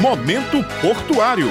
Momento Portuário.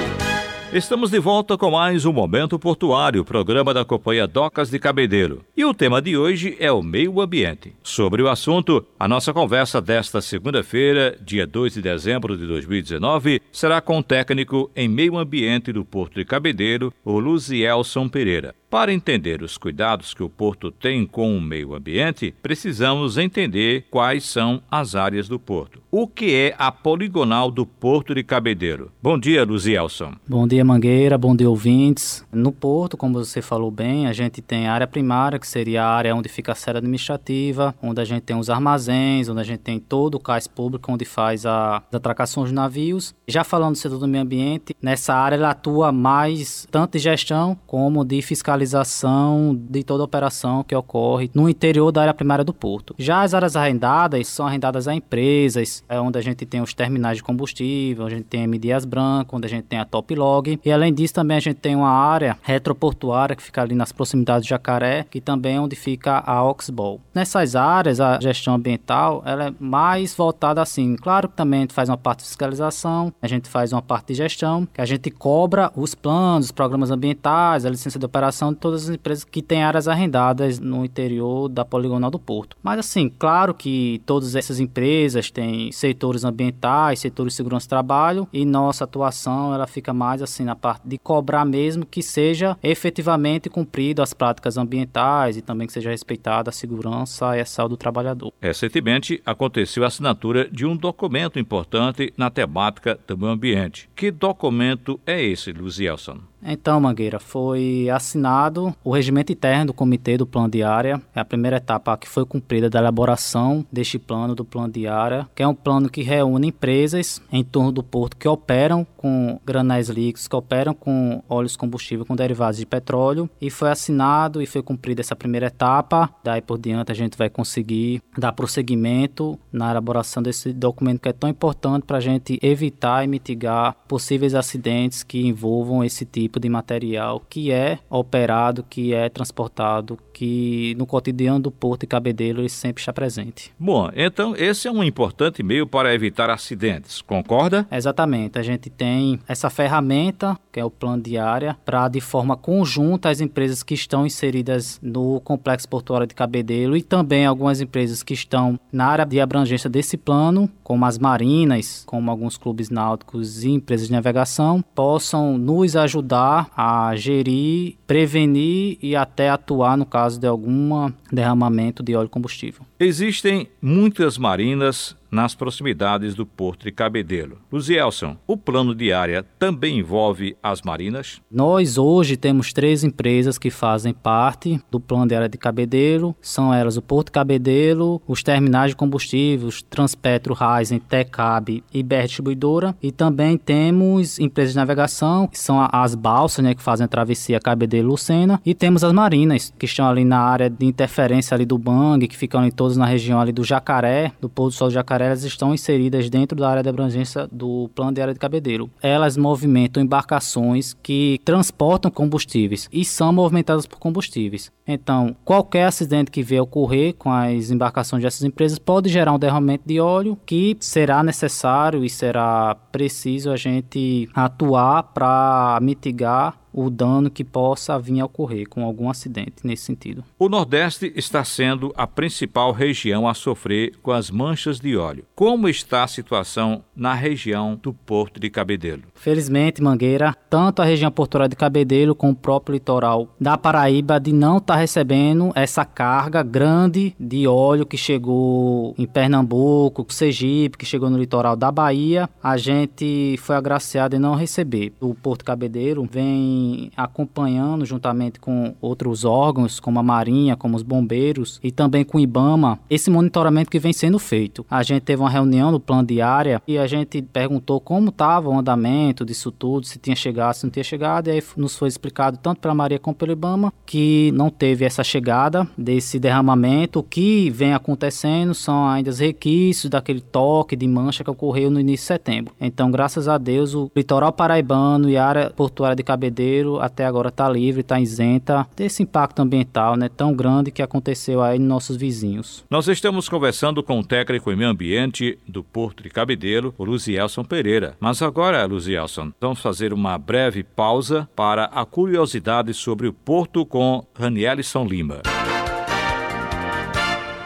Estamos de volta com mais um Momento Portuário, programa da Companhia Docas de Cabedelo. E o tema de hoje é o meio ambiente. Sobre o assunto, a nossa conversa desta segunda-feira, dia 2 de dezembro de 2019, será com o técnico em meio ambiente do Porto de Cabedelo, o Luzielson Pereira. Para entender os cuidados que o porto tem com o meio ambiente, precisamos entender quais são as áreas do porto. O que é a poligonal do Porto de Cabedeiro? Bom dia, Luzielson. Bom dia, Mangueira. Bom dia, ouvintes. No porto, como você falou bem, a gente tem a área primária, que seria a área onde fica a sede administrativa, onde a gente tem os armazéns, onde a gente tem todo o cais público, onde faz a, as atracações de navios. Já falando do setor do meio ambiente, nessa área ela atua mais tanto de gestão como de fiscalização fiscalização de toda operação que ocorre no interior da área primária do porto. Já as áreas arrendadas são arrendadas a empresas, é onde a gente tem os terminais de combustível, onde a gente tem a M. Dias Branco, onde a gente tem a Top Log. E além disso, também a gente tem uma área retroportuária que fica ali nas proximidades de Jacaré, que também é onde fica a Oxbow. Nessas áreas, a gestão ambiental ela é mais voltada assim. Claro que também a gente faz uma parte de fiscalização, a gente faz uma parte de gestão, que a gente cobra os planos, os programas ambientais, a licença de operação de todas as empresas que têm áreas arrendadas no interior da poligonal do porto. Mas assim, claro que todas essas empresas têm setores ambientais, setores de segurança do trabalho e nossa atuação ela fica mais assim na parte de cobrar mesmo que seja efetivamente cumprido as práticas ambientais e também que seja respeitada a segurança e a saúde do trabalhador. Recentemente aconteceu a assinatura de um documento importante na temática do meio ambiente. Que documento é esse, Luzielson? Então, Mangueira, foi assinado o regimento interno do Comitê do Plano de Área. É a primeira etapa que foi cumprida da elaboração deste plano, do plano de área, que é um plano que reúne empresas em torno do porto que operam com granéis líquidos, que operam com óleos combustível, com derivados de petróleo. E foi assinado e foi cumprida essa primeira etapa. Daí por diante a gente vai conseguir dar prosseguimento na elaboração desse documento que é tão importante para a gente evitar e mitigar possíveis acidentes que envolvam esse tipo tipo de material que é operado, que é transportado, que no cotidiano do Porto e Cabedelo ele sempre está presente. Bom, então esse é um importante meio para evitar acidentes, concorda? Exatamente. A gente tem essa ferramenta, que é o plano de área, para de forma conjunta as empresas que estão inseridas no complexo portuário de Cabedelo e também algumas empresas que estão na área de abrangência desse plano, como as marinas, como alguns clubes náuticos e empresas de navegação, possam nos ajudar ajudar a gerir, prevenir e até atuar no caso de algum derramamento de óleo combustível. Existem muitas marinas nas proximidades do Porto de Cabedelo. Luzielson, o plano de área também envolve as marinas? Nós hoje temos três empresas que fazem parte do plano de área de Cabedelo. São elas o Porto Cabedelo, os terminais de combustíveis, Transpetro, Raizen, Tecab e BR Distribuidora. E também temos empresas de navegação, que são as balsas, né, que fazem a travessia Cabedelo-Lucena. E temos as marinas, que estão ali na área de interferência ali do Bang, que ficam ali todos na região ali do Jacaré, do Pôr do Sol do Jacaré elas estão inseridas dentro da área de abrangência do plano de área de cabedeiro. Elas movimentam embarcações que transportam combustíveis e são movimentadas por combustíveis. Então, qualquer acidente que vier ocorrer com as embarcações dessas empresas pode gerar um derramamento de óleo que será necessário e será preciso a gente atuar para mitigar o dano que possa vir a ocorrer com algum acidente nesse sentido. O Nordeste está sendo a principal região a sofrer com as manchas de óleo. Como está a situação na região do Porto de Cabedelo? Felizmente, Mangueira, tanto a região portuária de Cabedelo como o próprio litoral da Paraíba de não estar tá recebendo essa carga grande de óleo que chegou em Pernambuco, Sergipe, que chegou no litoral da Bahia. A gente foi agraciado em não receber. O Porto Cabedelo vem acompanhando juntamente com outros órgãos, como a Marinha, como os bombeiros e também com o IBAMA, esse monitoramento que vem sendo feito. A gente teve uma reunião no plano de área e a gente perguntou como estava o andamento disso tudo, se tinha chegado, se não tinha chegado, e aí nos foi explicado tanto pela Maria como pelo IBAMA que não teve essa chegada desse derramamento. O que vem acontecendo são ainda os requisitos daquele toque de mancha que ocorreu no início de setembro. Então, graças a Deus, o litoral paraibano e a área portuária de Cabedelo Até agora está livre, está isenta desse impacto ambiental né, tão grande que aconteceu aí nos nossos vizinhos. Nós estamos conversando com o técnico em meio ambiente do Porto de Cabedelo, Luzielson Pereira. Mas agora, Luzielson, vamos fazer uma breve pausa para a curiosidade sobre o Porto com Ranielson Lima.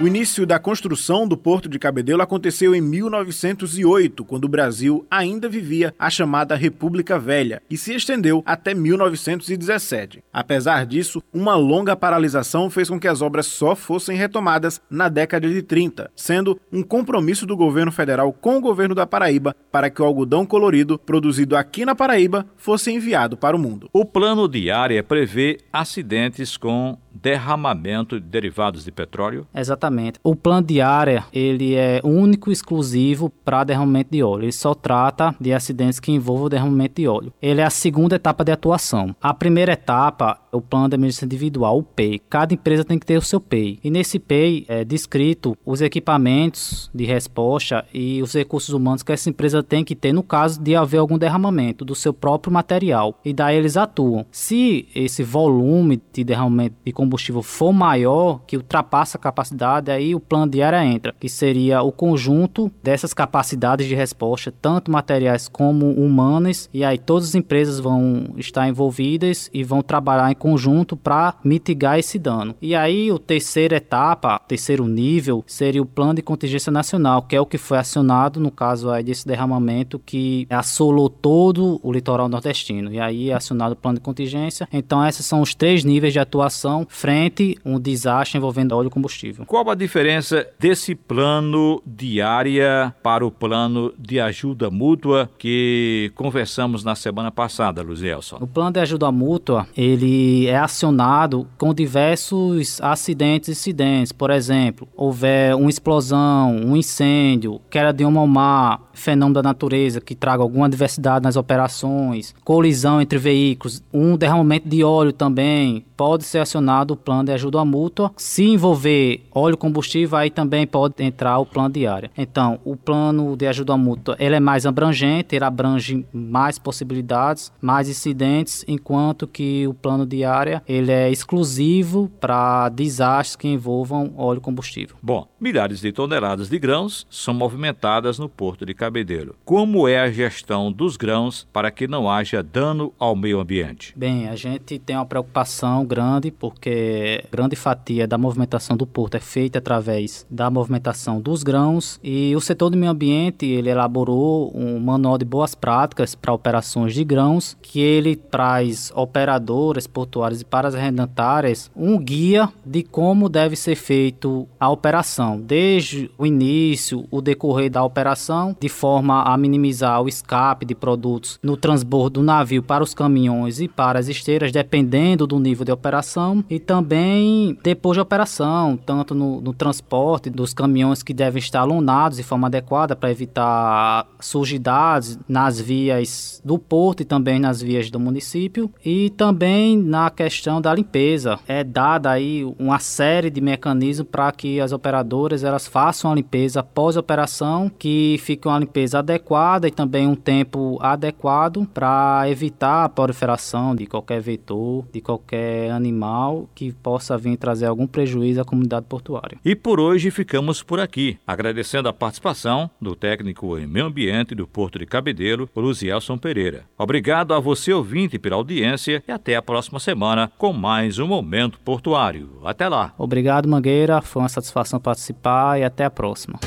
O início da construção do Porto de Cabedelo aconteceu em 1908, quando o Brasil ainda vivia a chamada República Velha, e se estendeu até 1917. Apesar disso, uma longa paralisação fez com que as obras só fossem retomadas na década de 30, sendo um compromisso do governo federal com o governo da Paraíba para que o algodão colorido produzido aqui na Paraíba fosse enviado para o mundo. O plano de área prevê acidentes com derramamento de derivados de petróleo? Exatamente. O plano de área, ele é único exclusivo para derramamento de óleo. Ele só trata de acidentes que envolvam derramamento de óleo. Ele é a segunda etapa de atuação. A primeira etapa o plano de emergência individual, o PEI. Cada empresa tem que ter o seu PEI. E nesse PEI é descrito os equipamentos de resposta e os recursos humanos que essa empresa tem que ter no caso de haver algum derramamento do seu próprio material. E daí eles atuam. Se esse volume de derramamento de combustível for maior, que ultrapassa a capacidade, aí o plano de área entra, que seria o conjunto dessas capacidades de resposta, tanto materiais como humanas, e aí todas as empresas vão estar envolvidas e vão trabalhar em conjunto para mitigar esse dano. E aí o terceira etapa, terceiro nível, seria o plano de contingência nacional, que é o que foi acionado no caso aí desse derramamento que assolou todo o litoral nordestino. E aí é acionado o plano de contingência. Então esses são os três níveis de atuação frente a um desastre envolvendo óleo e combustível. Qual a diferença desse plano de área para o plano de ajuda mútua que conversamos na semana passada, Luzielson? O plano de ajuda mútua, ele é acionado com diversos acidentes e incidentes. Por exemplo, houver uma explosão, um incêndio, queda de um mar, fenômeno da natureza que traga alguma diversidade nas operações, colisão entre veículos, um derramamento de óleo também, pode ser acionado o plano de ajuda mútua. Se envolver óleo combustível, aí também pode entrar o plano de área. Então, o plano de ajuda mútua ele é mais abrangente, ele abrange mais possibilidades, mais incidentes, enquanto que o plano de área ele é exclusivo para desastres que envolvam óleo combustível. Bom, milhares de toneladas de grãos são movimentadas no porto de Cabedelo. Como é a gestão dos grãos para que não haja dano ao meio ambiente? Bem, a gente tem uma preocupação grande porque grande fatia da movimentação do porto é feita através da movimentação dos grãos e o setor do meio ambiente ele elaborou um manual de boas práticas para operações de grãos que ele traz operadoras portuárias e para as arrendatárias um guia de como deve ser feito a operação desde o início, o decorrer da operação, de forma a minimizar o escape de produtos no transbordo do navio para os caminhões e para as esteiras, dependendo do nível de operação e também depois de operação, tanto no, no transporte dos caminhões que devem estar alunados de forma adequada para evitar sujidades nas vias do porto e também nas vias do município e também na questão da limpeza. É dada aí uma série de mecanismos para que as operadoras elas façam a limpeza pós-operação, que fique uma limpeza adequada e também um tempo adequado para evitar a proliferação de qualquer vetor, de qualquer animal que possa vir trazer algum prejuízo à comunidade portuária. E por hoje ficamos por aqui, agradecendo a participação do técnico em meio ambiente do Porto de Cabedelo, Luzielson Pereira. Obrigado a você ouvinte pela audiência e até a próxima semana com mais um Momento Portuário. Até lá. Obrigado, Mangueira. Foi uma satisfação participar e até a próxima.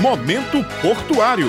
Momento Portuário.